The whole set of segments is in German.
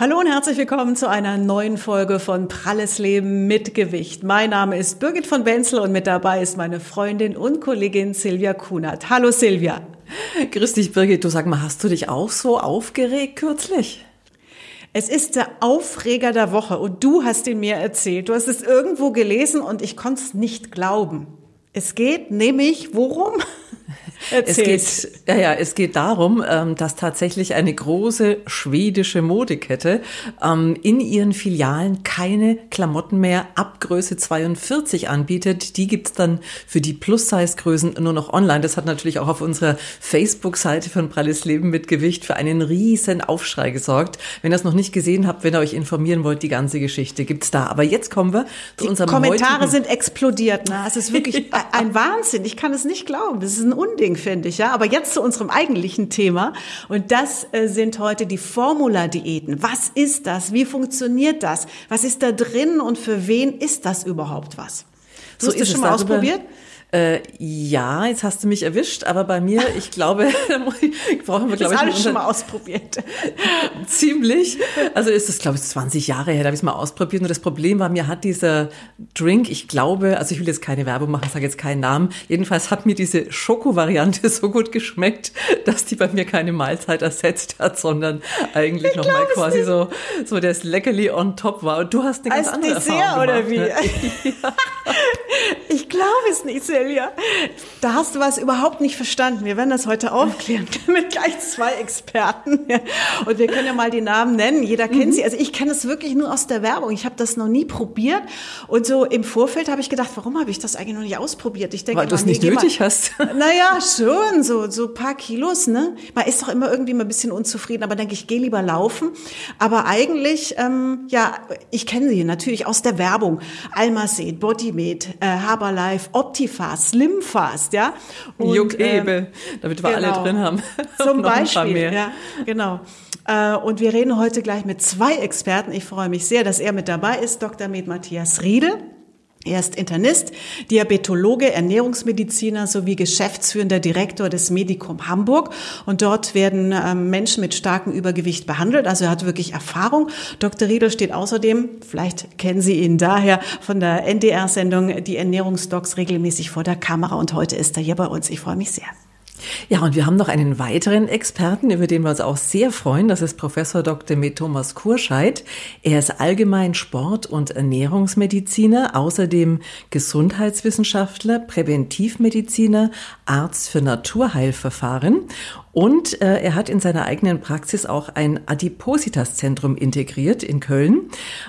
Hallo und herzlich willkommen zu einer neuen Folge von Pralles Leben mit Gewicht. Mein Name ist Birgit von Benzel und mit dabei ist meine Freundin und Kollegin Silvia Kunert. Hallo Silvia. Grüß dich Birgit, du sag mal, hast du dich auch so aufgeregt kürzlich? Es ist der Aufreger der Woche und du hast ihn mir erzählt. Du hast es irgendwo gelesen und ich konnte es nicht glauben. Es geht nämlich worum? Es geht, ja, ja, es geht darum, ähm, dass tatsächlich eine große schwedische Modekette ähm, in ihren Filialen keine Klamotten mehr ab Größe 42 anbietet. Die gibt's dann für die Plus-Size-Größen nur noch online. Das hat natürlich auch auf unserer Facebook-Seite von Pralles Leben mit Gewicht für einen riesen Aufschrei gesorgt. Wenn ihr es noch nicht gesehen habt, wenn ihr euch informieren wollt, die ganze Geschichte gibt's da. Aber jetzt kommen wir zu die unserem Kommentare sind explodiert. Ne? Es ist wirklich ein Wahnsinn. Ich kann es nicht glauben. Das ist ein Unding finde ich, ja. Aber jetzt zu unserem eigentlichen Thema. Und das äh, sind heute die Formula-Diäten. Was ist das? Wie funktioniert das? Was ist da drin und für wen ist das überhaupt was? Du so hast das schon mal ausprobiert? Äh, ja, jetzt hast du mich erwischt, aber bei mir, ich glaube, brauchen wir, glaube ich, alles schon mal ausprobiert. Ziemlich. Also ist es, glaube ich, 20 Jahre her, da habe ich es mal ausprobiert. Und das Problem war, mir hat dieser Drink, ich glaube, also ich will jetzt keine Werbung machen, sage jetzt keinen Namen. Jedenfalls hat mir diese Schoko-Variante so gut geschmeckt, dass die bei mir keine Mahlzeit ersetzt hat, sondern eigentlich nochmal quasi nicht. so, so das Leckerli on top war. Und du hast eine ganz Als andere Dessert Erfahrung gemacht, oder wie? Ne? ja. Ich glaube es nicht, Celia. Da hast du was überhaupt nicht verstanden. Wir werden das heute aufklären mit gleich zwei Experten. Und wir können ja mal die Namen nennen. Jeder kennt mhm. sie. Also ich kenne es wirklich nur aus der Werbung. Ich habe das noch nie probiert. Und so im Vorfeld habe ich gedacht, warum habe ich das eigentlich noch nicht ausprobiert? Ich denke, weil du es nicht nötig mal, hast. Naja, schon so so paar Kilos. Ne, man ist doch immer irgendwie mal ein bisschen unzufrieden. Aber denke ich, gehe lieber laufen. Aber eigentlich, ähm, ja, ich kenne sie natürlich aus der Werbung. Almacet, Bodymed, äh, Herbalife, Optifast, Slimfast, ja. Und, Juckebel, ähm, damit wir genau, alle drin haben. Zum Beispiel, ja, genau. Äh, und wir reden heute gleich mit zwei Experten. Ich freue mich sehr, dass er mit dabei ist, Dr. Med Matthias Riede. Er ist Internist, Diabetologe, Ernährungsmediziner sowie geschäftsführender Direktor des Medikum Hamburg. Und dort werden ähm, Menschen mit starkem Übergewicht behandelt. Also er hat wirklich Erfahrung. Dr. Riedel steht außerdem, vielleicht kennen Sie ihn daher, von der NDR-Sendung Die Ernährungsdocs regelmäßig vor der Kamera. Und heute ist er hier bei uns. Ich freue mich sehr. Ja, und wir haben noch einen weiteren Experten, über den wir uns auch sehr freuen. Das ist Professor Dr. Med Thomas Kurscheid. Er ist allgemein Sport- und Ernährungsmediziner, außerdem Gesundheitswissenschaftler, Präventivmediziner, Arzt für Naturheilverfahren und äh, er hat in seiner eigenen Praxis auch ein Adipositas-Zentrum integriert in Köln.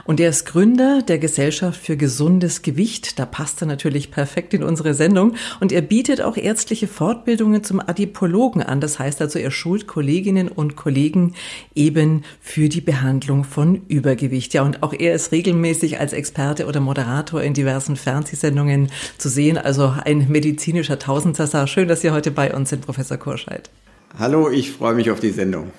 Und er ist Gründer der Gesellschaft für gesundes Gewicht. Da passt er natürlich perfekt in unsere Sendung. Und er bietet auch ärztliche Fortbildungen zum Adipologen an. Das heißt also, er schult Kolleginnen und Kollegen eben für die Behandlung von Übergewicht. Ja, und auch er ist regelmäßig als Experte oder Moderator in diversen Fernsehsendungen zu sehen. Also ein medizinischer Tausendsasser. Schön, dass Sie heute bei uns sind, Professor Kurscheid. Hallo, ich freue mich auf die Sendung.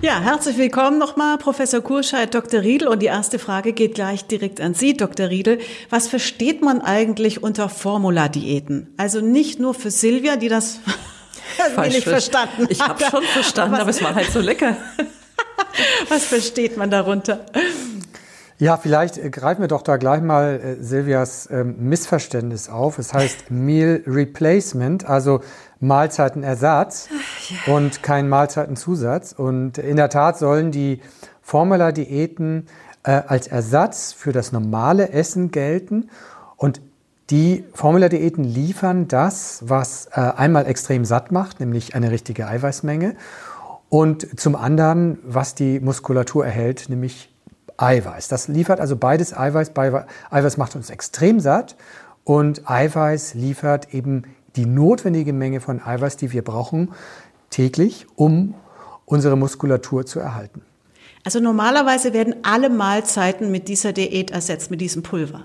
Ja, herzlich willkommen nochmal, Professor Kurscheid, Dr. Riedel. Und die erste Frage geht gleich direkt an Sie, Dr. Riedel. Was versteht man eigentlich unter Formula-Diäten? Also nicht nur für Silvia, die das nicht verstanden hat. Ich habe schon verstanden, aber es war halt so lecker. Was versteht man darunter? Ja, vielleicht äh, greifen wir doch da gleich mal äh, Silvias ähm, Missverständnis auf. Es heißt Meal Replacement, also Mahlzeitenersatz ja. und kein Mahlzeitenzusatz. Und in der Tat sollen die Formula-Diäten äh, als Ersatz für das normale Essen gelten. Und die Formula-Diäten liefern das, was äh, einmal extrem satt macht, nämlich eine richtige Eiweißmenge. Und zum anderen, was die Muskulatur erhält, nämlich Eiweiß. Das liefert also beides Eiweiß. Eiweiß macht uns extrem satt und Eiweiß liefert eben die notwendige Menge von Eiweiß, die wir brauchen täglich, um unsere Muskulatur zu erhalten. Also normalerweise werden alle Mahlzeiten mit dieser Diät ersetzt, mit diesem Pulver.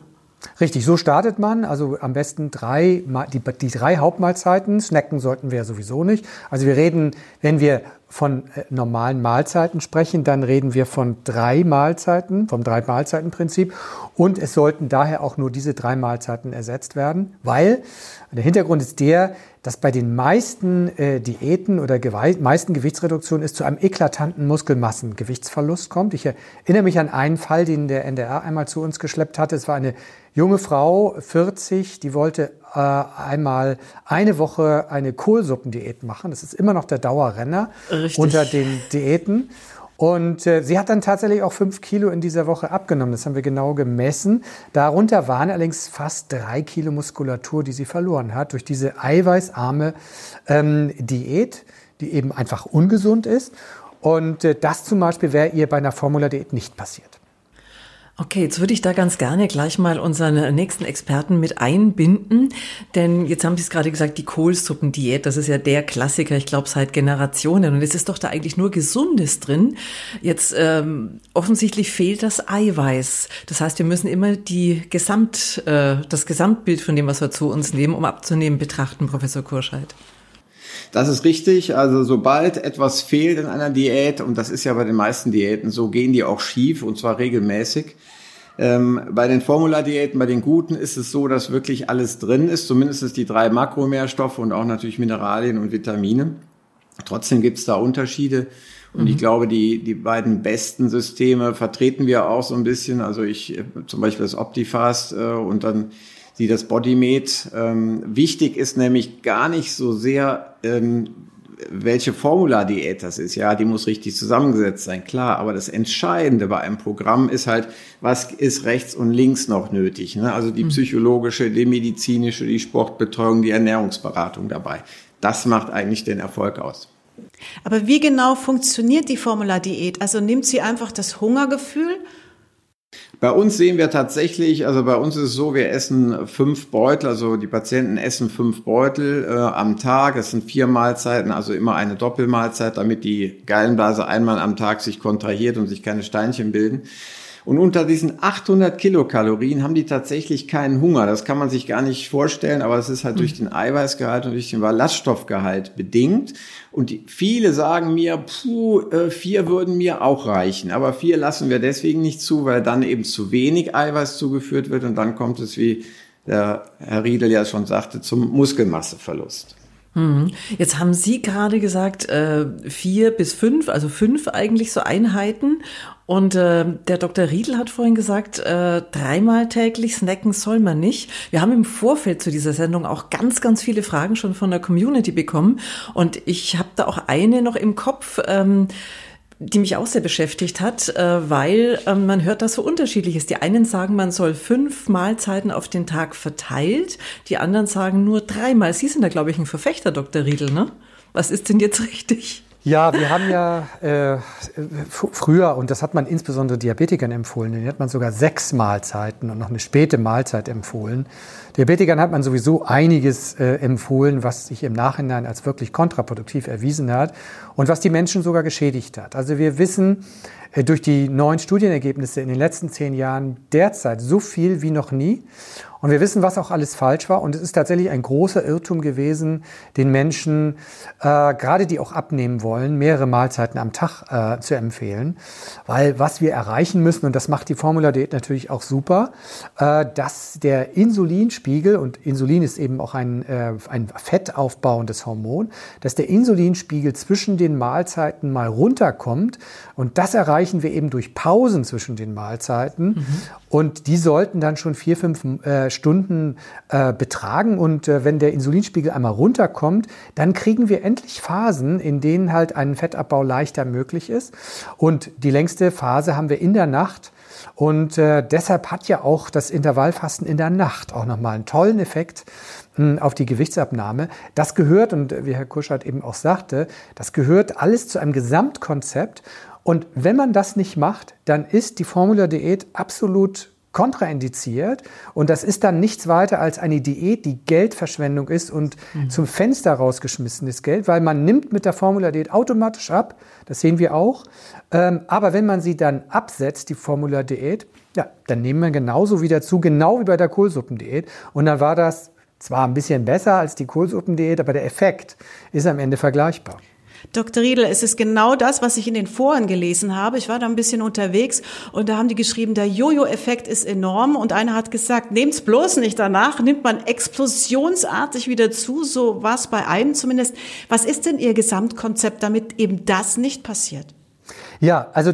Richtig, so startet man. Also am besten drei, die, die drei Hauptmahlzeiten. Snacken sollten wir sowieso nicht. Also wir reden, wenn wir von äh, normalen Mahlzeiten sprechen, dann reden wir von drei Mahlzeiten, vom Drei-Mahlzeiten-Prinzip. Und es sollten daher auch nur diese drei Mahlzeiten ersetzt werden, weil der Hintergrund ist der, dass bei den meisten äh, Diäten oder Gewe meisten Gewichtsreduktionen es zu einem eklatanten Muskelmassengewichtsverlust kommt. Ich erinnere mich an einen Fall, den der NDR einmal zu uns geschleppt hatte. Es war eine junge Frau, 40, die wollte äh, einmal eine Woche eine Kohlsuppendiät machen. Das ist immer noch der Dauerrenner Richtig. unter den Diäten. Und äh, sie hat dann tatsächlich auch fünf Kilo in dieser Woche abgenommen. Das haben wir genau gemessen. Darunter waren allerdings fast drei Kilo Muskulatur, die sie verloren hat durch diese eiweißarme ähm, Diät, die eben einfach ungesund ist. Und äh, das zum Beispiel wäre ihr bei einer Formula-Diät nicht passiert. Okay, jetzt würde ich da ganz gerne gleich mal unseren nächsten Experten mit einbinden, denn jetzt haben Sie es gerade gesagt, die Kohlsuppendiät, das ist ja der Klassiker, ich glaube seit Generationen und es ist doch da eigentlich nur Gesundes drin. Jetzt ähm, offensichtlich fehlt das Eiweiß, das heißt, wir müssen immer die Gesamt, äh, das Gesamtbild von dem, was wir zu uns nehmen, um abzunehmen, betrachten, Professor Kurscheid. Das ist richtig. Also sobald etwas fehlt in einer Diät, und das ist ja bei den meisten Diäten so, gehen die auch schief und zwar regelmäßig. Ähm, bei den Formulardiäten, bei den guten ist es so, dass wirklich alles drin ist, zumindest die drei Makronährstoffe und auch natürlich Mineralien und Vitamine. Trotzdem gibt es da Unterschiede. Und mhm. ich glaube, die, die beiden besten Systeme vertreten wir auch so ein bisschen. Also ich, zum Beispiel das Optifast äh, und dann die das Bodymed. Ähm, wichtig ist nämlich gar nicht so sehr, ähm, welche Formula-Diät das ist. Ja, die muss richtig zusammengesetzt sein, klar. Aber das Entscheidende bei einem Programm ist halt, was ist rechts und links noch nötig? Ne? Also die mhm. psychologische, die medizinische, die Sportbetreuung, die Ernährungsberatung dabei. Das macht eigentlich den Erfolg aus. Aber wie genau funktioniert die Formula-Diät? Also nimmt sie einfach das Hungergefühl bei uns sehen wir tatsächlich, also bei uns ist es so, wir essen fünf Beutel, also die Patienten essen fünf Beutel äh, am Tag. Es sind vier Mahlzeiten, also immer eine Doppelmahlzeit, damit die Gallenblase einmal am Tag sich kontrahiert und sich keine Steinchen bilden. Und unter diesen 800 Kilokalorien haben die tatsächlich keinen Hunger. Das kann man sich gar nicht vorstellen, aber es ist halt durch den Eiweißgehalt und durch den Ballaststoffgehalt bedingt. Und die, viele sagen mir, puh, äh, vier würden mir auch reichen. Aber vier lassen wir deswegen nicht zu, weil dann eben zu wenig Eiweiß zugeführt wird und dann kommt es, wie der Herr Riedel ja schon sagte, zum Muskelmasseverlust. Mhm. Jetzt haben Sie gerade gesagt, äh, vier bis fünf, also fünf eigentlich so Einheiten. Und äh, der Dr. Riedel hat vorhin gesagt, äh, dreimal täglich snacken soll man nicht. Wir haben im Vorfeld zu dieser Sendung auch ganz, ganz viele Fragen schon von der Community bekommen. Und ich habe da auch eine noch im Kopf. Ähm, die mich auch sehr beschäftigt hat, äh, weil ähm, man hört, dass so unterschiedlich ist. Die einen sagen, man soll fünf Mahlzeiten auf den Tag verteilt, die anderen sagen nur dreimal. Sie sind da, glaube ich, ein Verfechter, Dr. Riedel, ne? Was ist denn jetzt richtig? Ja, wir haben ja äh, früher, und das hat man insbesondere Diabetikern empfohlen, denen hat man sogar sechs Mahlzeiten und noch eine späte Mahlzeit empfohlen. Diabetikern hat man sowieso einiges äh, empfohlen, was sich im Nachhinein als wirklich kontraproduktiv erwiesen hat und was die Menschen sogar geschädigt hat. Also wir wissen äh, durch die neuen Studienergebnisse in den letzten zehn Jahren derzeit so viel wie noch nie. Und wir wissen, was auch alles falsch war. Und es ist tatsächlich ein großer Irrtum gewesen, den Menschen, äh, gerade die auch abnehmen wollen, mehrere Mahlzeiten am Tag äh, zu empfehlen. Weil was wir erreichen müssen, und das macht die Formula Diät natürlich auch super, äh, dass der Insulinspiegel, und Insulin ist eben auch ein, äh, ein fettaufbauendes Hormon, dass der Insulinspiegel zwischen den Mahlzeiten mal runterkommt. Und das erreichen wir eben durch Pausen zwischen den Mahlzeiten. Mhm. Und die sollten dann schon vier, fünf äh, Stunden äh, betragen. Und äh, wenn der Insulinspiegel einmal runterkommt, dann kriegen wir endlich Phasen, in denen halt ein Fettabbau leichter möglich ist. Und die längste Phase haben wir in der Nacht. Und äh, deshalb hat ja auch das Intervallfasten in der Nacht auch nochmal einen tollen Effekt hm, auf die Gewichtsabnahme. Das gehört, und wie Herr Kuschert eben auch sagte, das gehört alles zu einem Gesamtkonzept. Und wenn man das nicht macht, dann ist die Formula-Diät absolut kontraindiziert und das ist dann nichts weiter als eine Diät, die Geldverschwendung ist und mhm. zum Fenster rausgeschmissenes Geld, weil man nimmt mit der Formula-Diät automatisch ab, das sehen wir auch. Ähm, aber wenn man sie dann absetzt, die Formula-Diät, ja, dann nehmen wir genauso wieder zu, genau wie bei der Kohlsuppendiät. Und dann war das zwar ein bisschen besser als die Kohlsuppendiät, aber der Effekt ist am Ende vergleichbar. Dr. Riedel, es ist genau das, was ich in den Foren gelesen habe. Ich war da ein bisschen unterwegs und da haben die geschrieben, der Jojo-Effekt ist enorm und einer hat gesagt, nehmt's bloß nicht danach, nimmt man explosionsartig wieder zu, so war bei einem zumindest. Was ist denn Ihr Gesamtkonzept, damit eben das nicht passiert? Ja, also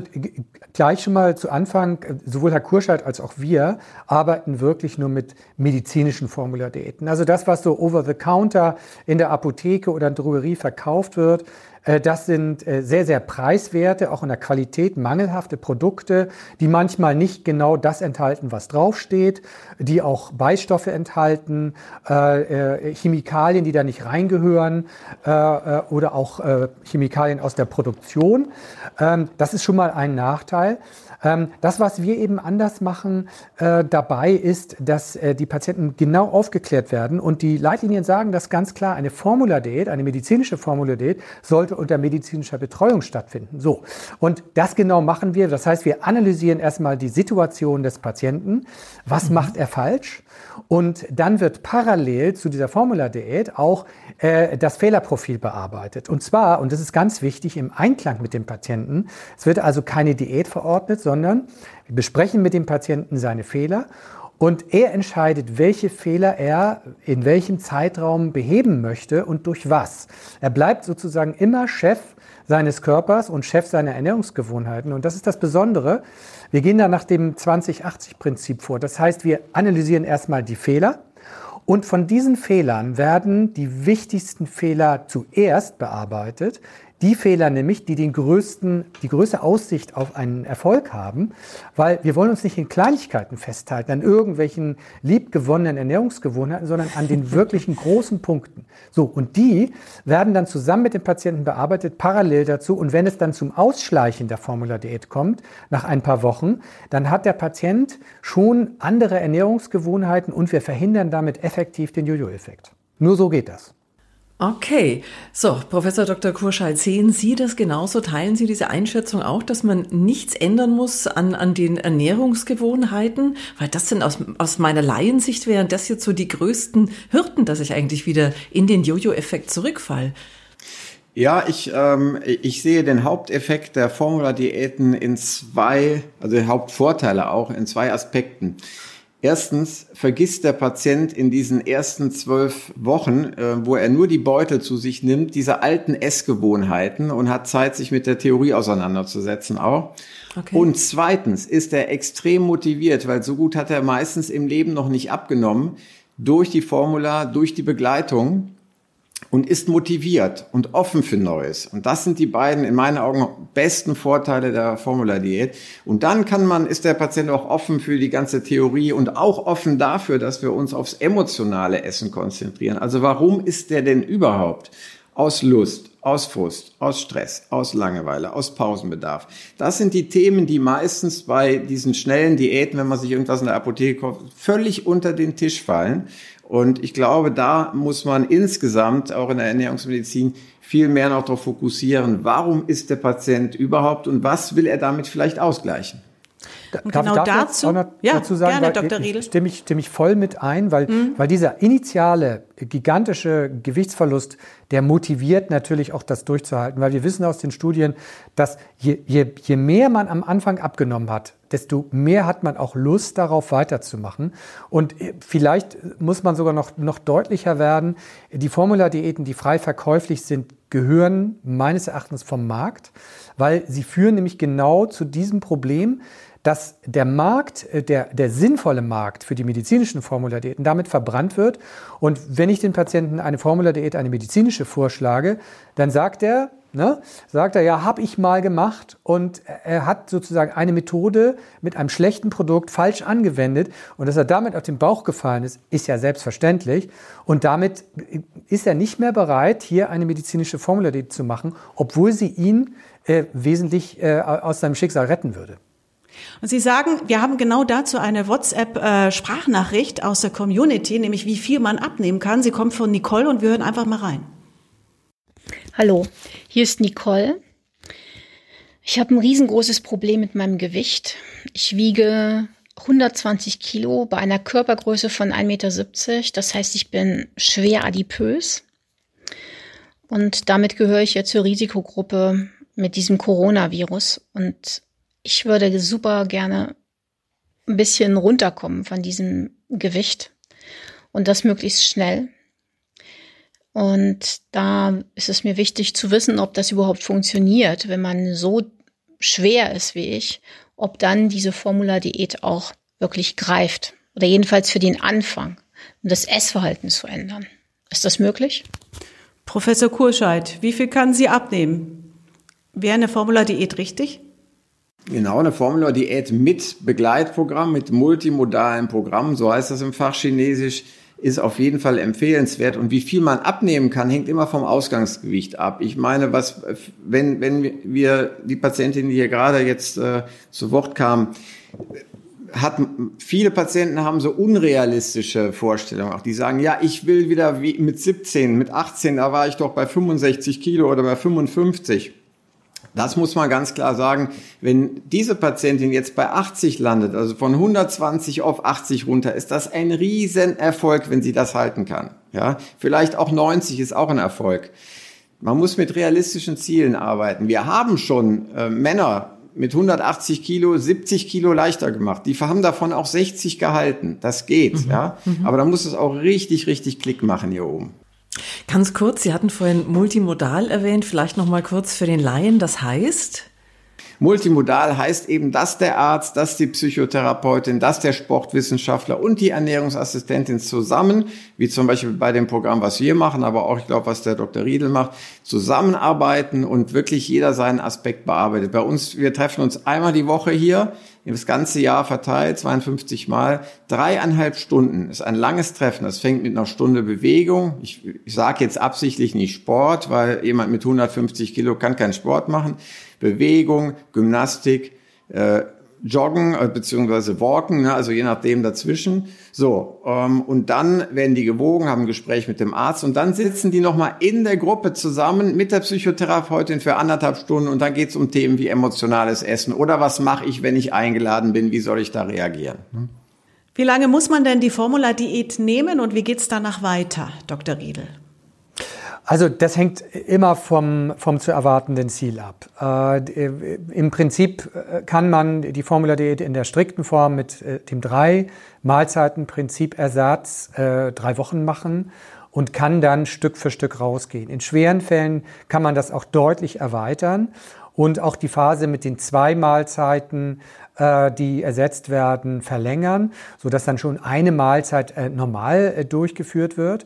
gleich schon mal zu Anfang, sowohl Herr Kurscheid als auch wir arbeiten wirklich nur mit medizinischen Formulardiäten. Also das, was so over the counter in der Apotheke oder in Drogerie verkauft wird, äh, das sind äh, sehr, sehr preiswerte, auch in der Qualität mangelhafte Produkte, die manchmal nicht genau das enthalten, was draufsteht, die auch Beistoffe enthalten, äh, Chemikalien, die da nicht reingehören oder auch Chemikalien aus der Produktion. Ähm, das ist schon mal ein Nachteil. Ähm, das, was wir eben anders machen äh, dabei, ist, dass äh, die Patienten genau aufgeklärt werden und die Leitlinien sagen das ganz klar, eine Formuladiät, eine medizinische Formuladiät sollte unter medizinischer Betreuung stattfinden. So. Und das genau machen wir. Das heißt, wir analysieren erstmal die Situation des Patienten. Was mhm. macht er falsch? Und dann wird parallel zu dieser Formula-Diät auch äh, das Fehlerprofil bearbeitet. Und zwar, und das ist ganz wichtig, im Einklang mit dem Patienten. Es wird also keine Diät verordnet, sondern wir besprechen mit dem Patienten seine Fehler und er entscheidet, welche Fehler er in welchem Zeitraum beheben möchte und durch was. Er bleibt sozusagen immer Chef seines Körpers und Chef seiner Ernährungsgewohnheiten. Und das ist das Besondere. Wir gehen da nach dem 20-80-Prinzip vor. Das heißt, wir analysieren erstmal die Fehler. Und von diesen Fehlern werden die wichtigsten Fehler zuerst bearbeitet, die Fehler nämlich, die den größten, die größte Aussicht auf einen Erfolg haben, weil wir wollen uns nicht in Kleinigkeiten festhalten, an irgendwelchen liebgewonnenen Ernährungsgewohnheiten, sondern an den wirklichen großen Punkten. So, und die werden dann zusammen mit dem Patienten bearbeitet, parallel dazu. Und wenn es dann zum Ausschleichen der Formula-Diät kommt, nach ein paar Wochen, dann hat der Patient schon andere Ernährungsgewohnheiten und wir verhindern damit effektiv den Jojo-Effekt. Nur so geht das. Okay, so, Professor Dr. Kurschall, sehen Sie das genauso? Teilen Sie diese Einschätzung auch, dass man nichts ändern muss an, an den Ernährungsgewohnheiten? Weil das sind aus, aus meiner Laiensicht wären das jetzt so die größten Hürden, dass ich eigentlich wieder in den Jojo-Effekt zurückfall. Ja, ich, ähm, ich sehe den Haupteffekt der Formula-Diäten in zwei, also Hauptvorteile auch in zwei Aspekten. Erstens vergisst der Patient in diesen ersten zwölf Wochen, äh, wo er nur die Beutel zu sich nimmt, diese alten Essgewohnheiten und hat Zeit, sich mit der Theorie auseinanderzusetzen auch. Okay. Und zweitens ist er extrem motiviert, weil so gut hat er meistens im Leben noch nicht abgenommen, durch die Formula, durch die Begleitung und ist motiviert und offen für Neues. Und das sind die beiden in meinen Augen besten Vorteile der Formula-Diät. Und dann kann man, ist der Patient auch offen für die ganze Theorie und auch offen dafür, dass wir uns aufs emotionale Essen konzentrieren. Also warum ist der denn überhaupt aus Lust, aus Frust, aus Stress, aus Langeweile, aus Pausenbedarf. Das sind die Themen, die meistens bei diesen schnellen Diäten, wenn man sich irgendwas in der Apotheke kauft, völlig unter den Tisch fallen. Und ich glaube, da muss man insgesamt auch in der Ernährungsmedizin viel mehr noch darauf fokussieren, warum ist der Patient überhaupt und was will er damit vielleicht ausgleichen. Und darf, genau darf dazu, ja, dazu sagen, gerne, Dr. Riedel. Stimme ich, stimme ich voll mit ein, weil, mhm. weil dieser initiale gigantische Gewichtsverlust, der motiviert natürlich auch das durchzuhalten, weil wir wissen aus den Studien, dass je, je, je mehr man am Anfang abgenommen hat, desto mehr hat man auch Lust darauf weiterzumachen. Und äh, vielleicht muss man sogar noch, noch deutlicher werden, die Formula-Diäten, die frei verkäuflich sind, gehören meines Erachtens vom Markt, weil sie führen nämlich genau zu diesem Problem, dass der Markt, äh, der, der sinnvolle Markt für die medizinischen Formuladiäten damit verbrannt wird. Und wenn ich den Patienten eine Formuladiät, eine medizinische vorschlage, dann sagt er, ne, sagt er, ja, habe ich mal gemacht und er hat sozusagen eine Methode mit einem schlechten Produkt falsch angewendet und dass er damit auf den Bauch gefallen ist, ist ja selbstverständlich und damit ist er nicht mehr bereit, hier eine medizinische Formuladiät zu machen, obwohl sie ihn äh, wesentlich äh, aus seinem Schicksal retten würde. Und Sie sagen, wir haben genau dazu eine WhatsApp-Sprachnachricht aus der Community, nämlich wie viel man abnehmen kann. Sie kommt von Nicole und wir hören einfach mal rein. Hallo, hier ist Nicole. Ich habe ein riesengroßes Problem mit meinem Gewicht. Ich wiege 120 Kilo bei einer Körpergröße von 1,70 Meter. Das heißt, ich bin schwer adipös. Und damit gehöre ich ja zur Risikogruppe mit diesem Coronavirus. Und ich würde super gerne ein bisschen runterkommen von diesem Gewicht. Und das möglichst schnell. Und da ist es mir wichtig zu wissen, ob das überhaupt funktioniert, wenn man so schwer ist wie ich, ob dann diese Formula-Diät auch wirklich greift. Oder jedenfalls für den Anfang, um das Essverhalten zu ändern. Ist das möglich? Professor Kurscheid, wie viel kann sie abnehmen? Wäre eine Formula-Diät richtig? Genau, eine Formula-Diät mit Begleitprogramm, mit multimodalen Programm, so heißt das im Fach Chinesisch, ist auf jeden Fall empfehlenswert. Und wie viel man abnehmen kann, hängt immer vom Ausgangsgewicht ab. Ich meine, was, wenn, wenn wir die Patientin, die hier gerade jetzt äh, zu Wort kam, hat, viele Patienten haben so unrealistische Vorstellungen. Auch die sagen, ja, ich will wieder wie mit 17, mit 18, da war ich doch bei 65 Kilo oder bei 55. Das muss man ganz klar sagen. Wenn diese Patientin jetzt bei 80 landet, also von 120 auf 80 runter, ist das ein Riesenerfolg, wenn sie das halten kann. Ja, vielleicht auch 90 ist auch ein Erfolg. Man muss mit realistischen Zielen arbeiten. Wir haben schon äh, Männer mit 180 Kilo 70 Kilo leichter gemacht. Die haben davon auch 60 gehalten. Das geht, mhm. ja. Mhm. Aber da muss es auch richtig, richtig Klick machen hier oben. Ganz kurz, Sie hatten vorhin multimodal erwähnt, vielleicht noch mal kurz für den Laien, das heißt? Multimodal heißt eben, dass der Arzt, dass die Psychotherapeutin, dass der Sportwissenschaftler und die Ernährungsassistentin zusammen, wie zum Beispiel bei dem Programm, was wir machen, aber auch, ich glaube, was der Dr. Riedel macht, zusammenarbeiten und wirklich jeder seinen Aspekt bearbeitet. Bei uns, wir treffen uns einmal die Woche hier, das ganze Jahr verteilt, 52 Mal, dreieinhalb Stunden ist ein langes Treffen. Das fängt mit einer Stunde Bewegung. Ich, ich sage jetzt absichtlich nicht Sport, weil jemand mit 150 Kilo kann keinen Sport machen. Bewegung, Gymnastik, äh, Joggen äh, beziehungsweise Walken, ne, also je nachdem dazwischen. So ähm, und dann werden die gewogen, haben ein Gespräch mit dem Arzt und dann sitzen die noch mal in der Gruppe zusammen mit der Psychotherapeutin für anderthalb Stunden und dann geht's um Themen wie emotionales Essen oder was mache ich, wenn ich eingeladen bin, wie soll ich da reagieren? Hm? Wie lange muss man denn die Formula-Diät nehmen und wie geht's danach weiter, Dr. Riedel? Also das hängt immer vom, vom zu erwartenden Ziel ab. Äh, Im Prinzip äh, kann man die Formula-Diät in der strikten Form mit äh, dem drei Mahlzeiten-Prinzip Ersatz äh, drei Wochen machen und kann dann Stück für Stück rausgehen. In schweren Fällen kann man das auch deutlich erweitern und auch die Phase mit den zwei Mahlzeiten, äh, die ersetzt werden, verlängern, so dass dann schon eine Mahlzeit äh, normal äh, durchgeführt wird.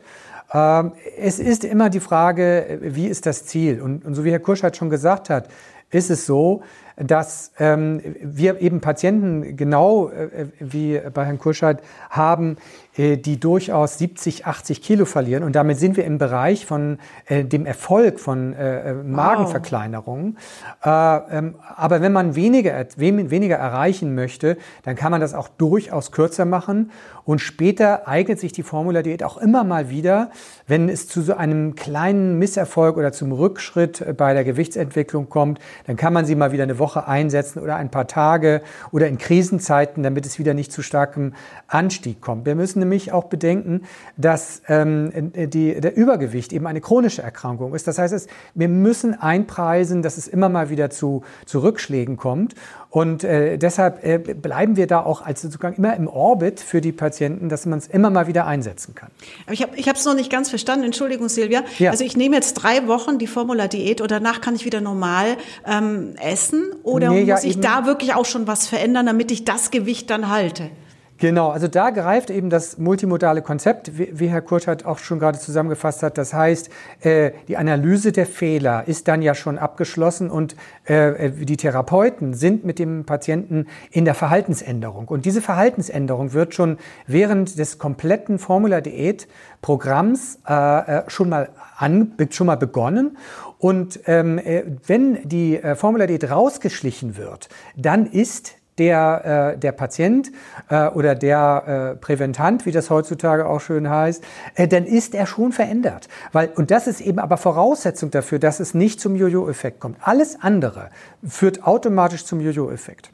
Ähm, es ist immer die Frage, wie ist das Ziel? Und, und so wie Herr Kurscheit schon gesagt hat, ist es so, dass ähm, wir eben Patienten genau äh, wie bei Herrn Kurscheid haben, äh, die durchaus 70, 80 Kilo verlieren. Und damit sind wir im Bereich von äh, dem Erfolg von äh, äh Magenverkleinerungen. Wow. Äh, ähm, aber wenn man weniger, weniger erreichen möchte, dann kann man das auch durchaus kürzer machen. Und später eignet sich die Formula-Diät auch immer mal wieder, wenn es zu so einem kleinen Misserfolg oder zum Rückschritt bei der Gewichtsentwicklung kommt, dann kann man sie mal wieder eine Woche einsetzen oder ein paar Tage oder in Krisenzeiten, damit es wieder nicht zu starkem Anstieg kommt. Wir müssen nämlich auch bedenken, dass ähm, die, der Übergewicht eben eine chronische Erkrankung ist. Das heißt, es, wir müssen einpreisen, dass es immer mal wieder zu, zu Rückschlägen kommt. Und äh, deshalb äh, bleiben wir da auch als sozusagen immer im Orbit für die Patienten, dass man es immer mal wieder einsetzen kann. Aber ich habe ich es noch nicht ganz verstanden. Entschuldigung, Silvia. Ja. Also ich nehme jetzt drei Wochen die Formula-Diät und danach kann ich wieder normal ähm, essen? Oder nee, muss ja, ich da wirklich auch schon was verändern, damit ich das Gewicht dann halte? Genau, also da greift eben das multimodale Konzept, wie, wie Herr Kurtschat auch schon gerade zusammengefasst hat. Das heißt, äh, die Analyse der Fehler ist dann ja schon abgeschlossen und äh, die Therapeuten sind mit dem Patienten in der Verhaltensänderung. Und diese Verhaltensänderung wird schon während des kompletten Formula-Diät-Programms äh, äh, schon mal an, schon mal begonnen. Und ähm, äh, wenn die äh, Formula-Diät rausgeschlichen wird, dann ist der, äh, der Patient äh, oder der äh, Präventant, wie das heutzutage auch schön heißt, äh, dann ist er schon verändert. Weil, und das ist eben aber Voraussetzung dafür, dass es nicht zum Jojo-Effekt kommt. Alles andere führt automatisch zum Jojo-Effekt.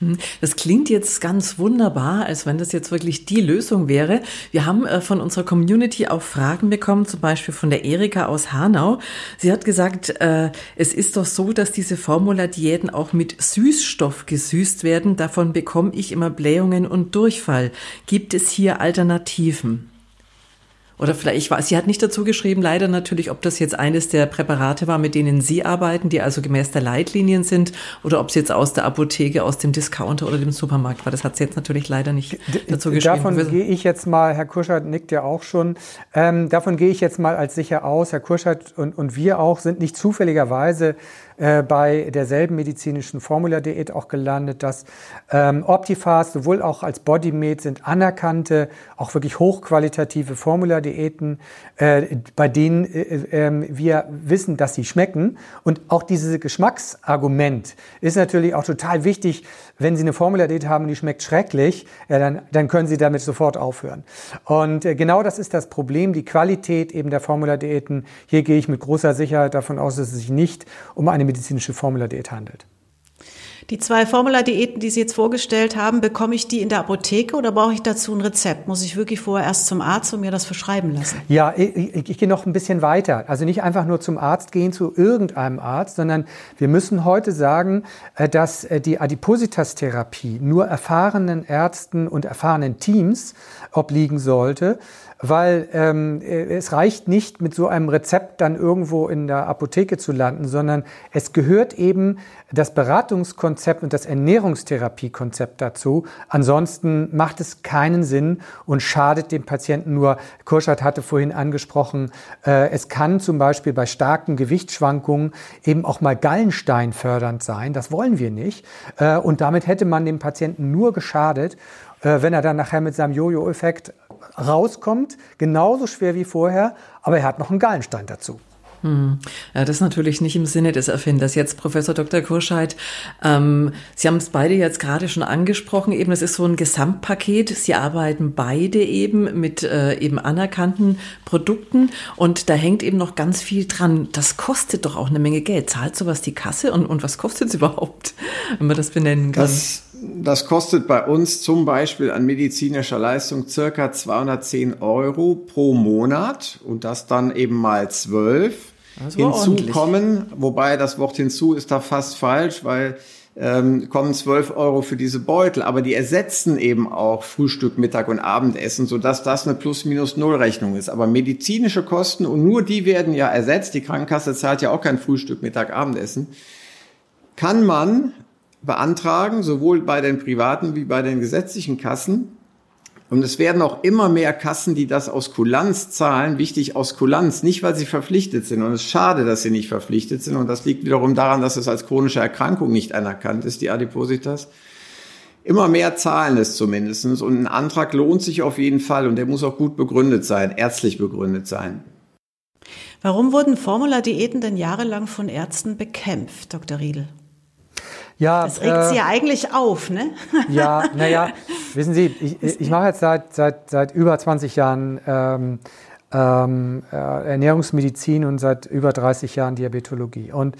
Hm, das klingt jetzt ganz wunderbar, als wenn das jetzt wirklich die Lösung wäre. Wir haben äh, von unserer Community auch Fragen bekommen, zum Beispiel von der Erika aus Hanau. Sie hat gesagt, äh, es ist doch so, dass diese Formula-Diäten auch mit Süßstoff gesüßt werden. Davon bekomme ich immer Blähungen und Durchfall. Gibt es hier Alternativen? Oder vielleicht, ich weiß, sie hat nicht dazu geschrieben, leider natürlich, ob das jetzt eines der Präparate war, mit denen Sie arbeiten, die also gemäß der Leitlinien sind, oder ob es jetzt aus der Apotheke, aus dem Discounter oder dem Supermarkt war. Das hat sie jetzt natürlich leider nicht dazu geschrieben. Davon gehe ich jetzt mal, Herr Kurschert nickt ja auch schon, ähm, davon gehe ich jetzt mal als sicher aus. Herr Kurschert und, und wir auch sind nicht zufälligerweise äh, bei derselben medizinischen Formula-Diät auch gelandet, dass ähm, Optifast sowohl auch als Bodymed sind anerkannte, auch wirklich hochqualitative Formula-Diäten, äh, bei denen äh, äh, wir wissen, dass sie schmecken. Und auch dieses Geschmacksargument ist natürlich auch total wichtig, wenn Sie eine Formula-Diät haben, die schmeckt schrecklich, ja, dann, dann können Sie damit sofort aufhören. Und äh, genau das ist das Problem, die Qualität eben der Formula-Diäten. Hier gehe ich mit großer Sicherheit davon aus, dass es sich nicht um eine medizinische Formula-Diät handelt. Die zwei Formula-Diäten, die Sie jetzt vorgestellt haben, bekomme ich die in der Apotheke oder brauche ich dazu ein Rezept? Muss ich wirklich vorher erst zum Arzt und mir das verschreiben lassen? Ja, ich, ich, ich gehe noch ein bisschen weiter. Also nicht einfach nur zum Arzt gehen, zu irgendeinem Arzt, sondern wir müssen heute sagen, äh, dass äh, die Adipositas-Therapie nur erfahrenen Ärzten und erfahrenen Teams obliegen sollte weil ähm, es reicht nicht, mit so einem Rezept dann irgendwo in der Apotheke zu landen, sondern es gehört eben das Beratungskonzept und das Ernährungstherapiekonzept dazu. Ansonsten macht es keinen Sinn und schadet dem Patienten nur. Kurschat hatte vorhin angesprochen, äh, es kann zum Beispiel bei starken Gewichtsschwankungen eben auch mal Gallenstein fördernd sein. Das wollen wir nicht. Äh, und damit hätte man dem Patienten nur geschadet. Äh, wenn er dann nachher mit seinem Jojo-Effekt rauskommt, genauso schwer wie vorher, aber er hat noch einen Gallenstein dazu. Hm. Ja, das ist natürlich nicht im Sinne des Erfinders. Jetzt, Professor Dr. Kurscheid, ähm, Sie haben es beide jetzt gerade schon angesprochen, eben, es ist so ein Gesamtpaket. Sie arbeiten beide eben mit äh, eben anerkannten Produkten und da hängt eben noch ganz viel dran. Das kostet doch auch eine Menge Geld. Zahlt sowas die Kasse und, und was kostet es überhaupt, wenn man das benennen kann? Das das kostet bei uns zum Beispiel an medizinischer Leistung circa 210 Euro pro Monat und das dann eben mal zwölf. Hinzu kommen, wobei das Wort hinzu ist da fast falsch, weil ähm, kommen 12 Euro für diese Beutel, aber die ersetzen eben auch Frühstück, Mittag und Abendessen, sodass das eine Plus-Minus-Null-Rechnung ist. Aber medizinische Kosten, und nur die werden ja ersetzt, die Krankenkasse zahlt ja auch kein Frühstück, Mittag, Abendessen, kann man beantragen, sowohl bei den privaten wie bei den gesetzlichen Kassen. Und es werden auch immer mehr Kassen, die das aus Kulanz zahlen. Wichtig aus Kulanz, nicht weil sie verpflichtet sind. Und es ist schade, dass sie nicht verpflichtet sind. Und das liegt wiederum daran, dass es als chronische Erkrankung nicht anerkannt ist, die Adipositas. Immer mehr zahlen es zumindestens Und ein Antrag lohnt sich auf jeden Fall und der muss auch gut begründet sein, ärztlich begründet sein. Warum wurden Formula-Diäten denn jahrelang von Ärzten bekämpft, Dr. Riedel? Ja, das regt äh, Sie ja eigentlich auf, ne? Ja, naja, wissen Sie, ich, ich mache jetzt seit, seit, seit über 20 Jahren ähm, ähm, äh, Ernährungsmedizin und seit über 30 Jahren Diabetologie. Und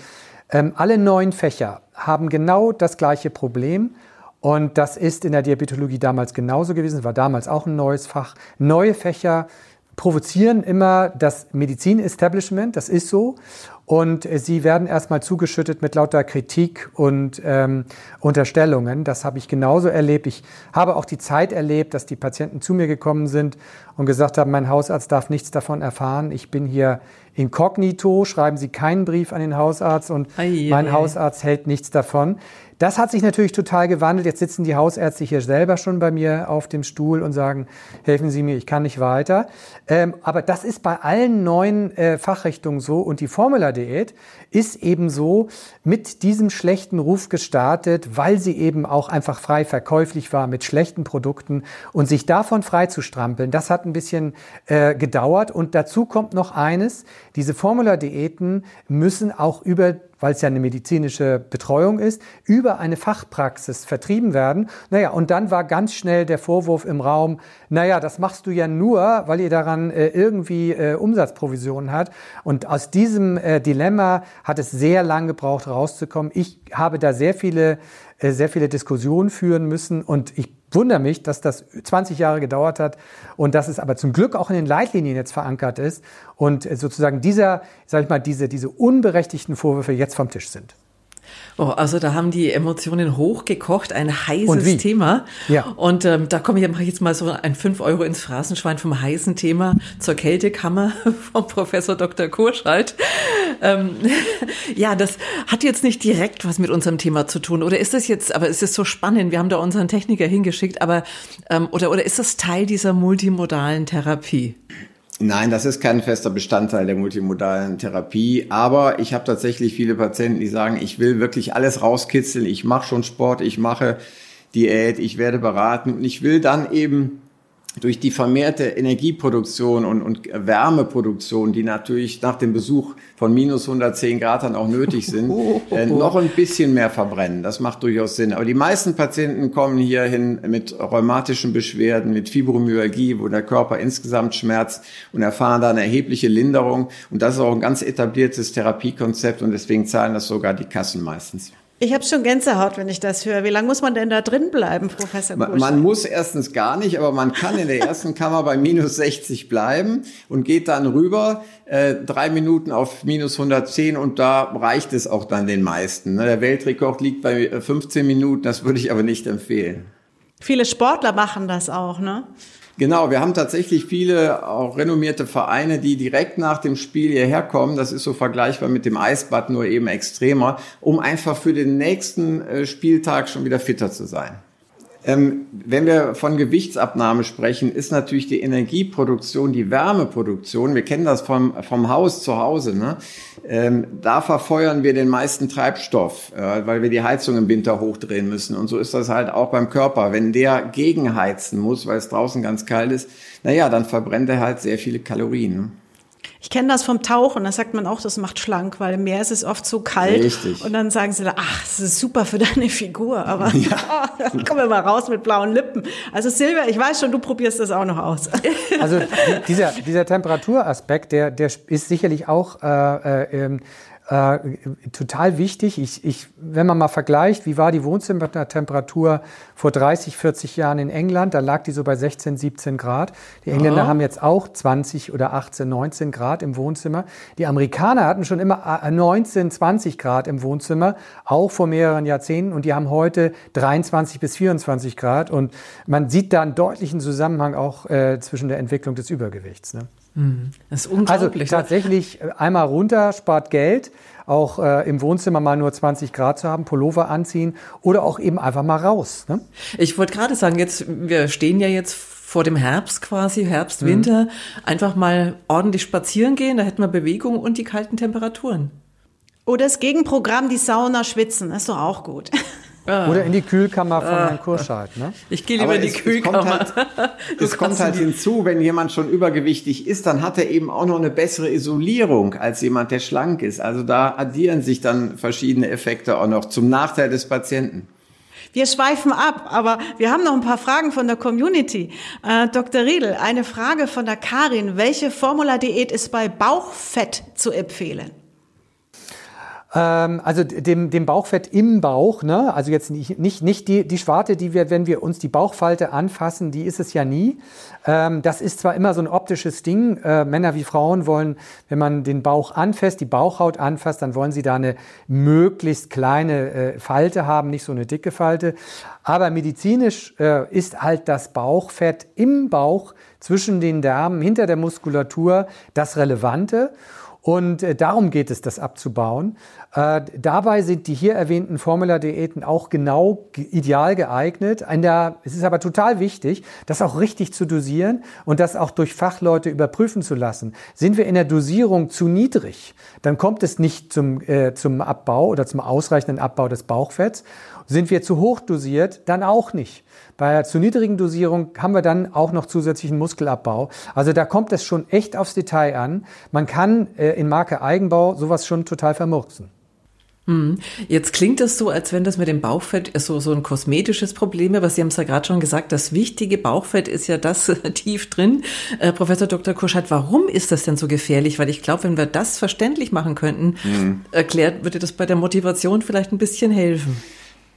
ähm, alle neuen Fächer haben genau das gleiche Problem. Und das ist in der Diabetologie damals genauso gewesen, war damals auch ein neues Fach. Neue Fächer provozieren immer das Medizin-Establishment, das ist so. Und sie werden erstmal zugeschüttet mit lauter Kritik und ähm, Unterstellungen. Das habe ich genauso erlebt. Ich habe auch die Zeit erlebt, dass die Patienten zu mir gekommen sind und gesagt haben, mein Hausarzt darf nichts davon erfahren. Ich bin hier inkognito, schreiben Sie keinen Brief an den Hausarzt und Ei, mein Hausarzt hält nichts davon. Das hat sich natürlich total gewandelt. Jetzt sitzen die Hausärzte hier selber schon bei mir auf dem Stuhl und sagen, helfen Sie mir, ich kann nicht weiter. Ähm, aber das ist bei allen neuen äh, Fachrichtungen so. Und die Formula-Diät ist eben so mit diesem schlechten Ruf gestartet, weil sie eben auch einfach frei verkäuflich war mit schlechten Produkten. Und sich davon frei zu strampeln, das hat ein bisschen äh, gedauert. Und dazu kommt noch eines, diese Formula-Diäten müssen auch über weil es ja eine medizinische Betreuung ist, über eine Fachpraxis vertrieben werden. Naja, und dann war ganz schnell der Vorwurf im Raum, naja, das machst du ja nur, weil ihr daran äh, irgendwie äh, Umsatzprovisionen hat. Und aus diesem äh, Dilemma hat es sehr lang gebraucht, rauszukommen. Ich habe da sehr viele, äh, sehr viele Diskussionen führen müssen und ich wundere mich, dass das 20 Jahre gedauert hat und dass es aber zum Glück auch in den Leitlinien jetzt verankert ist und sozusagen dieser, sag ich mal, diese, diese unberechtigten Vorwürfe jetzt vom Tisch sind. Oh, also da haben die Emotionen hochgekocht, ein heißes Thema. Ja. Und ähm, da komme ich, mache ich jetzt mal so ein 5 Euro ins Phrasenschwein vom heißen Thema zur Kältekammer vom Professor Dr. Kurschalt. Ähm, ja, das hat jetzt nicht direkt was mit unserem Thema zu tun. Oder ist das jetzt, aber es ist so spannend, wir haben da unseren Techniker hingeschickt, aber ähm, oder, oder ist das Teil dieser multimodalen Therapie? Nein, das ist kein fester Bestandteil der multimodalen Therapie. Aber ich habe tatsächlich viele Patienten, die sagen, ich will wirklich alles rauskitzeln. Ich mache schon Sport, ich mache Diät, ich werde beraten und ich will dann eben durch die vermehrte Energieproduktion und, und Wärmeproduktion, die natürlich nach dem Besuch von minus 110 Grad dann auch nötig sind, äh, noch ein bisschen mehr verbrennen. Das macht durchaus Sinn. Aber die meisten Patienten kommen hierhin mit rheumatischen Beschwerden, mit Fibromyalgie, wo der Körper insgesamt schmerzt und erfahren dann erhebliche Linderung. Und das ist auch ein ganz etabliertes Therapiekonzept und deswegen zahlen das sogar die Kassen meistens. Ich habe schon Gänsehaut, wenn ich das höre. Wie lange muss man denn da drin bleiben, Professor Kursch? Man, muss erstens gar nicht, aber man kann in der ersten Kammer bei minus 60 bleiben und geht dann rüber äh, drei Minuten auf minus 110 und da reicht es auch dann den meisten. Ne? Der Weltrekord liegt bei 15 Minuten, das würde ich aber nicht empfehlen. Viele Sportler machen das auch, ne? Genau, wir haben tatsächlich viele auch renommierte Vereine, die direkt nach dem Spiel hierher kommen. Das ist so vergleichbar mit dem Eisbad, nur eben extremer, um einfach für den nächsten äh, Spieltag schon wieder fitter zu sein. Ähm, wenn wir von Gewichtsabnahme sprechen, ist natürlich die Energieproduktion, die Wärmeproduktion, wir kennen das vom, vom Haus zu Hause, ne? ähm, da verfeuern wir den meisten Treibstoff, äh, weil wir die Heizung im Winter hochdrehen müssen. Und so ist das halt auch beim Körper. Wenn der gegenheizen muss, weil es draußen ganz kalt ist, naja, dann verbrennt er halt sehr viele Kalorien. Ich kenne das vom Tauchen, da sagt man auch, das macht schlank, weil im Meer ist es oft so kalt. Richtig. Und dann sagen sie, ach, das ist super für deine Figur, aber ja. kommen wir mal raus mit blauen Lippen. Also Silvia, ich weiß schon, du probierst das auch noch aus. Also dieser, dieser Temperaturaspekt, der, der ist sicherlich auch äh, äh, ähm, äh, total wichtig. Ich, ich, wenn man mal vergleicht, wie war die Wohnzimmertemperatur vor 30, 40 Jahren in England, da lag die so bei 16, 17 Grad. Die Engländer ja. haben jetzt auch 20 oder 18, 19 Grad im Wohnzimmer. Die Amerikaner hatten schon immer 19, äh, 20 Grad im Wohnzimmer, auch vor mehreren Jahrzehnten. Und die haben heute 23 bis 24 Grad. Und man sieht da einen deutlichen Zusammenhang auch äh, zwischen der Entwicklung des Übergewichts. Ne? Das ist unglaublich. Also tatsächlich äh, einmal runter, spart Geld, auch äh, im Wohnzimmer mal nur 20 Grad zu haben, Pullover anziehen oder auch eben einfach mal raus. Ne? Ich wollte gerade sagen, jetzt wir stehen ja jetzt vor dem Herbst quasi, Herbst, Winter, mhm. einfach mal ordentlich spazieren gehen, da hätten wir Bewegung und die kalten Temperaturen. Oder das Gegenprogramm, die Sauna schwitzen, ist doch auch gut. Ah. Oder in die Kühlkammer von ah. Herrn Kurscheid. Ne? Ich gehe lieber in die es, Kühlkammer. Es kommt halt, es kommt halt hinzu, wenn jemand schon übergewichtig ist, dann hat er eben auch noch eine bessere Isolierung als jemand, der schlank ist. Also da addieren sich dann verschiedene Effekte auch noch zum Nachteil des Patienten. Wir schweifen ab, aber wir haben noch ein paar Fragen von der Community. Äh, Dr. Riedel, eine Frage von der Karin. Welche Formula-Diät ist bei Bauchfett zu empfehlen? Ähm, also dem, dem Bauchfett im Bauch, ne? also jetzt nicht, nicht, nicht die, die Schwarte, die wir, wenn wir uns die Bauchfalte anfassen, die ist es ja nie. Ähm, das ist zwar immer so ein optisches Ding, äh, Männer wie Frauen wollen, wenn man den Bauch anfasst, die Bauchhaut anfasst, dann wollen sie da eine möglichst kleine äh, Falte haben, nicht so eine dicke Falte. Aber medizinisch äh, ist halt das Bauchfett im Bauch zwischen den Darmen, hinter der Muskulatur das Relevante. Und äh, darum geht es, das abzubauen. Äh, dabei sind die hier erwähnten Formula-Diäten auch genau ideal geeignet. Der, es ist aber total wichtig, das auch richtig zu dosieren und das auch durch Fachleute überprüfen zu lassen. Sind wir in der Dosierung zu niedrig, dann kommt es nicht zum, äh, zum Abbau oder zum ausreichenden Abbau des Bauchfetts. Sind wir zu hoch dosiert, dann auch nicht. Bei einer zu niedrigen Dosierung haben wir dann auch noch zusätzlichen Muskelabbau. Also da kommt es schon echt aufs Detail an. Man kann äh, in Marke Eigenbau sowas schon total vermurksen. Hm. Jetzt klingt das so, als wenn das mit dem Bauchfett so, so ein kosmetisches Problem wäre, aber Sie haben es ja gerade schon gesagt, das wichtige Bauchfett ist ja das tief drin. Äh, Professor Dr. Kurschat, warum ist das denn so gefährlich? Weil ich glaube, wenn wir das verständlich machen könnten, mhm. erklärt, würde das bei der Motivation vielleicht ein bisschen helfen.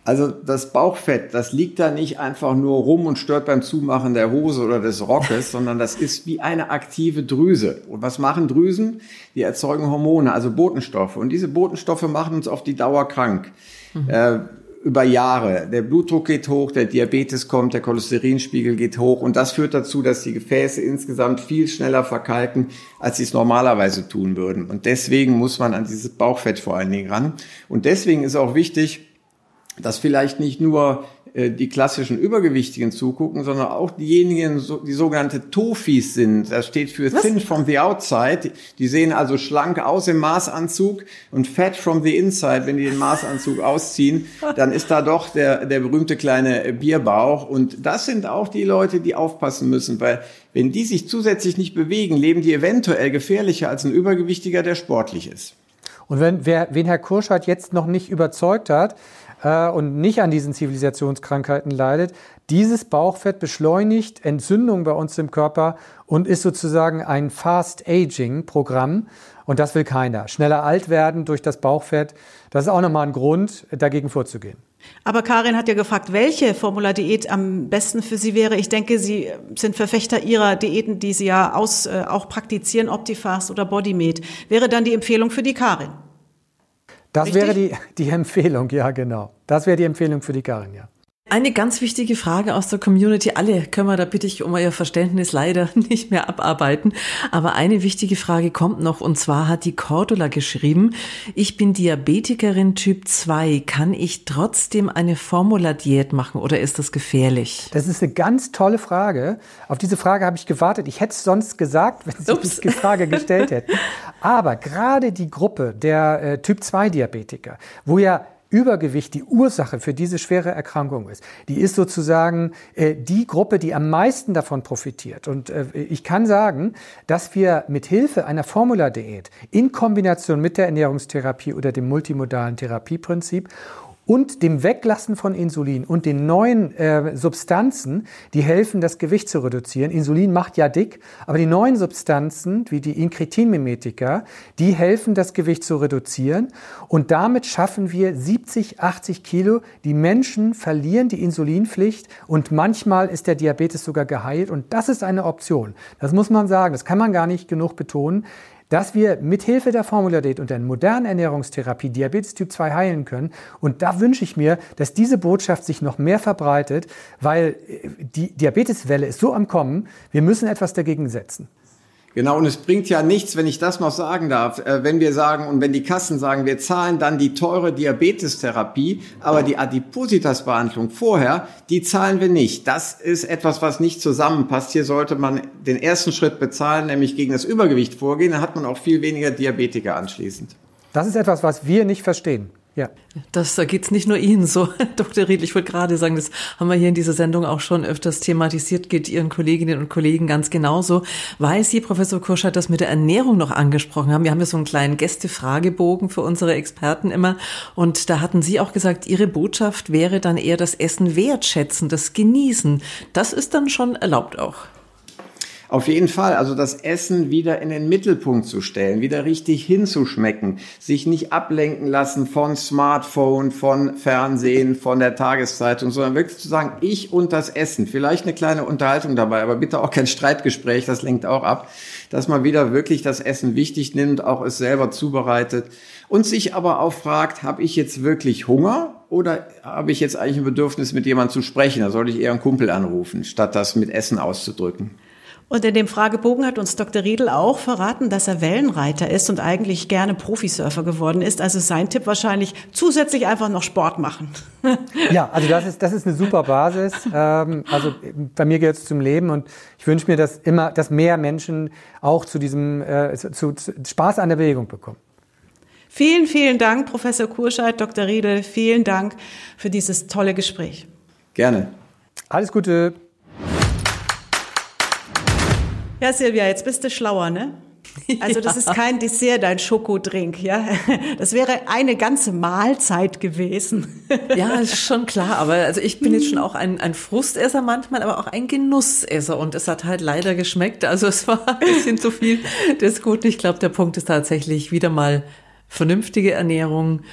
Also das Bauchfett, das liegt da nicht einfach nur rum und stört beim Zumachen der Hose oder des Rockes, sondern das ist wie eine aktive Drüse. Und was machen Drüsen? Die erzeugen Hormone, also Botenstoffe. Und diese Botenstoffe machen uns auf die Dauer krank. Mhm. Äh, über Jahre. Der Blutdruck geht hoch, der Diabetes kommt, der Cholesterinspiegel geht hoch und das führt dazu, dass die Gefäße insgesamt viel schneller verkalken, als sie es normalerweise tun würden. Und deswegen muss man an dieses Bauchfett vor allen Dingen ran. Und deswegen ist auch wichtig, dass vielleicht nicht nur äh, die klassischen Übergewichtigen zugucken, sondern auch diejenigen, die sogenannte Tofis sind. Das steht für Was? Thin from the Outside. Die sehen also schlank aus im Maßanzug und Fat from the Inside. Wenn die den Maßanzug ausziehen, dann ist da doch der, der berühmte kleine Bierbauch. Und das sind auch die Leute, die aufpassen müssen, weil wenn die sich zusätzlich nicht bewegen, leben die eventuell gefährlicher als ein Übergewichtiger, der sportlich ist. Und wenn, wer, wen Herr Kurschat jetzt noch nicht überzeugt hat, äh, und nicht an diesen Zivilisationskrankheiten leidet, dieses Bauchfett beschleunigt Entzündungen bei uns im Körper und ist sozusagen ein Fast Aging Programm. Und das will keiner. Schneller alt werden durch das Bauchfett, das ist auch nochmal ein Grund, dagegen vorzugehen. Aber Karin hat ja gefragt, welche Formula-Diät am besten für Sie wäre. Ich denke, Sie sind Verfechter Ihrer Diäten, die Sie ja aus, äh, auch praktizieren, Optifast oder Bodymed. Wäre dann die Empfehlung für die Karin? Das Richtig? wäre die, die Empfehlung, ja, genau. Das wäre die Empfehlung für die Karin, ja. Eine ganz wichtige Frage aus der Community. Alle können wir da bitte ich um euer Verständnis leider nicht mehr abarbeiten. Aber eine wichtige Frage kommt noch und zwar hat die Cordula geschrieben, ich bin Diabetikerin Typ 2. Kann ich trotzdem eine Formula-Diät machen oder ist das gefährlich? Das ist eine ganz tolle Frage. Auf diese Frage habe ich gewartet. Ich hätte es sonst gesagt, wenn Sie die Frage gestellt hätten. Aber gerade die Gruppe der äh, Typ 2 Diabetiker, wo ja Übergewicht die Ursache für diese schwere Erkrankung ist, die ist sozusagen äh, die Gruppe, die am meisten davon profitiert. Und äh, ich kann sagen, dass wir mit Hilfe einer Formula-Diät in Kombination mit der Ernährungstherapie oder dem multimodalen Therapieprinzip und dem Weglassen von Insulin und den neuen äh, Substanzen, die helfen, das Gewicht zu reduzieren. Insulin macht ja dick, aber die neuen Substanzen, wie die Inkretinmimetika, die helfen, das Gewicht zu reduzieren. Und damit schaffen wir 70, 80 Kilo. Die Menschen verlieren die Insulinpflicht und manchmal ist der Diabetes sogar geheilt. Und das ist eine Option. Das muss man sagen. Das kann man gar nicht genug betonen dass wir mithilfe der Formula Date und der modernen Ernährungstherapie Diabetes Typ 2 heilen können. Und da wünsche ich mir, dass diese Botschaft sich noch mehr verbreitet, weil äh, die Diabeteswelle ist so am Kommen. Wir müssen etwas dagegen setzen. Genau, und es bringt ja nichts, wenn ich das noch sagen darf, äh, wenn wir sagen und wenn die Kassen sagen, wir zahlen dann die teure Diabetestherapie, aber die Adipositas-Behandlung vorher, die zahlen wir nicht. Das ist etwas, was nicht zusammenpasst. Hier sollte man den ersten Schritt bezahlen, nämlich gegen das Übergewicht vorgehen. Dann hat man auch viel weniger Diabetiker anschließend. Das ist etwas, was wir nicht verstehen. Ja. Das da geht's nicht nur Ihnen so, Dr. Riedl. Ich wollte gerade sagen, das haben wir hier in dieser Sendung auch schon öfters thematisiert, geht Ihren Kolleginnen und Kollegen ganz genauso. Weil Sie, Professor Kurschat, das mit der Ernährung noch angesprochen haben. Wir haben ja so einen kleinen Gästefragebogen für unsere Experten immer. Und da hatten Sie auch gesagt, Ihre Botschaft wäre dann eher das Essen wertschätzen, das Genießen. Das ist dann schon erlaubt auch. Auf jeden Fall, also das Essen wieder in den Mittelpunkt zu stellen, wieder richtig hinzuschmecken, sich nicht ablenken lassen von Smartphone, von Fernsehen, von der Tageszeitung, sondern wirklich zu sagen, ich und das Essen. Vielleicht eine kleine Unterhaltung dabei, aber bitte auch kein Streitgespräch, das lenkt auch ab, dass man wieder wirklich das Essen wichtig nimmt, auch es selber zubereitet und sich aber auch fragt, habe ich jetzt wirklich Hunger oder habe ich jetzt eigentlich ein Bedürfnis, mit jemandem zu sprechen? Da sollte ich eher einen Kumpel anrufen, statt das mit Essen auszudrücken. Und in dem Fragebogen hat uns Dr. Riedel auch verraten, dass er Wellenreiter ist und eigentlich gerne Profisurfer geworden ist. Also sein Tipp wahrscheinlich zusätzlich einfach noch Sport machen. Ja, also das ist, das ist eine super Basis. Ähm, also bei mir gehört es zum Leben und ich wünsche mir, dass immer, dass mehr Menschen auch zu diesem äh, zu, zu Spaß an der Bewegung bekommen. Vielen, vielen Dank, Professor Kurscheid, Dr. Riedel. Vielen Dank für dieses tolle Gespräch. Gerne. Alles Gute. Ja, Silvia, jetzt bist du schlauer, ne? Also das ist kein Dessert, dein Schokodrink, ja. Das wäre eine ganze Mahlzeit gewesen. Ja, ist schon klar. Aber also ich bin jetzt schon auch ein, ein Frustesser manchmal, aber auch ein Genussesser. Und es hat halt leider geschmeckt. Also es war ein bisschen zu viel des Guten. Ich glaube, der Punkt ist tatsächlich wieder mal vernünftige Ernährung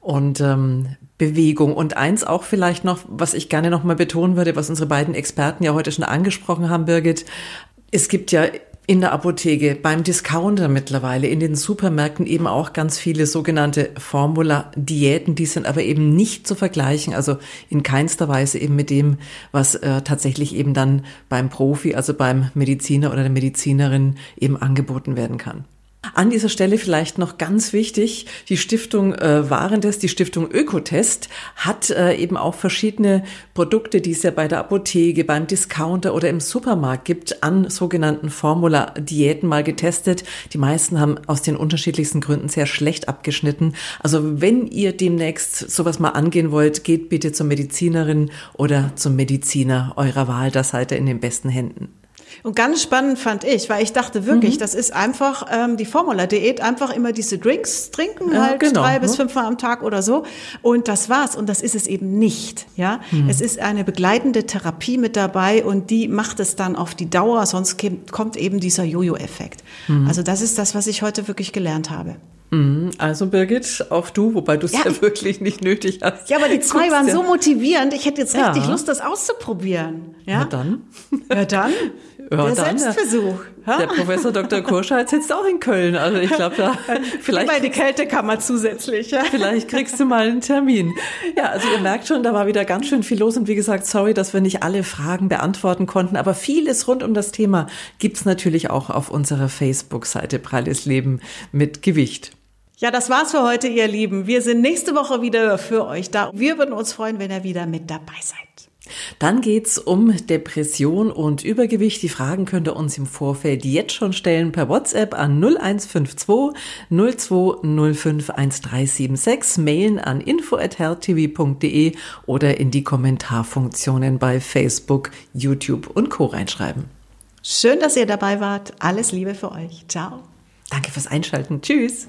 und ähm, Bewegung. Und eins auch vielleicht noch, was ich gerne noch mal betonen würde, was unsere beiden Experten ja heute schon angesprochen haben, Birgit. Es gibt ja in der Apotheke, beim Discounter mittlerweile, in den Supermärkten eben auch ganz viele sogenannte Formula-Diäten, die sind aber eben nicht zu vergleichen, also in keinster Weise eben mit dem, was äh, tatsächlich eben dann beim Profi, also beim Mediziner oder der Medizinerin eben angeboten werden kann. An dieser Stelle vielleicht noch ganz wichtig, die Stiftung äh, Warentest, die Stiftung Ökotest hat äh, eben auch verschiedene Produkte, die es ja bei der Apotheke, beim Discounter oder im Supermarkt gibt, an sogenannten Formula-Diäten mal getestet. Die meisten haben aus den unterschiedlichsten Gründen sehr schlecht abgeschnitten. Also wenn ihr demnächst sowas mal angehen wollt, geht bitte zur Medizinerin oder zum Mediziner eurer Wahl, da seid ihr in den besten Händen. Und ganz spannend fand ich, weil ich dachte wirklich, mhm. das ist einfach ähm, die Formula-Diät, einfach immer diese Drinks trinken, ja, halt genau, drei ne? bis fünfmal am Tag oder so. Und das war's. Und das ist es eben nicht. Ja, mhm. es ist eine begleitende Therapie mit dabei und die macht es dann auf die Dauer, sonst kommt eben dieser Jojo-Effekt. Mhm. Also das ist das, was ich heute wirklich gelernt habe. Mhm. Also Birgit, auch du, wobei du es ja, ja, wirklich nicht nötig hast. Ja, aber die zwei waren ja. so motivierend. Ich hätte jetzt richtig Lust, das auszuprobieren. Ja, Na dann. Ja, dann. Ja, der dann, Selbstversuch. Der Professor Dr. Kurscheid sitzt auch in Köln. Also ich glaube, da vielleicht mal die Kältekammer zusätzlich. Ja. Vielleicht kriegst du mal einen Termin. Ja, also ihr merkt schon, da war wieder ganz schön viel los und wie gesagt, sorry, dass wir nicht alle Fragen beantworten konnten, aber vieles rund um das Thema gibt's natürlich auch auf unserer Facebook-Seite Pralles Leben mit Gewicht. Ja, das war's für heute, ihr Lieben. Wir sind nächste Woche wieder für euch da. Wir würden uns freuen, wenn ihr wieder mit dabei seid. Dann geht's um Depression und Übergewicht. Die Fragen könnt ihr uns im Vorfeld jetzt schon stellen per WhatsApp an 0152 0205 1376, mailen an info@hertv.de oder in die Kommentarfunktionen bei Facebook, YouTube und Co reinschreiben. Schön, dass ihr dabei wart. Alles Liebe für euch. Ciao. Danke fürs Einschalten. Tschüss.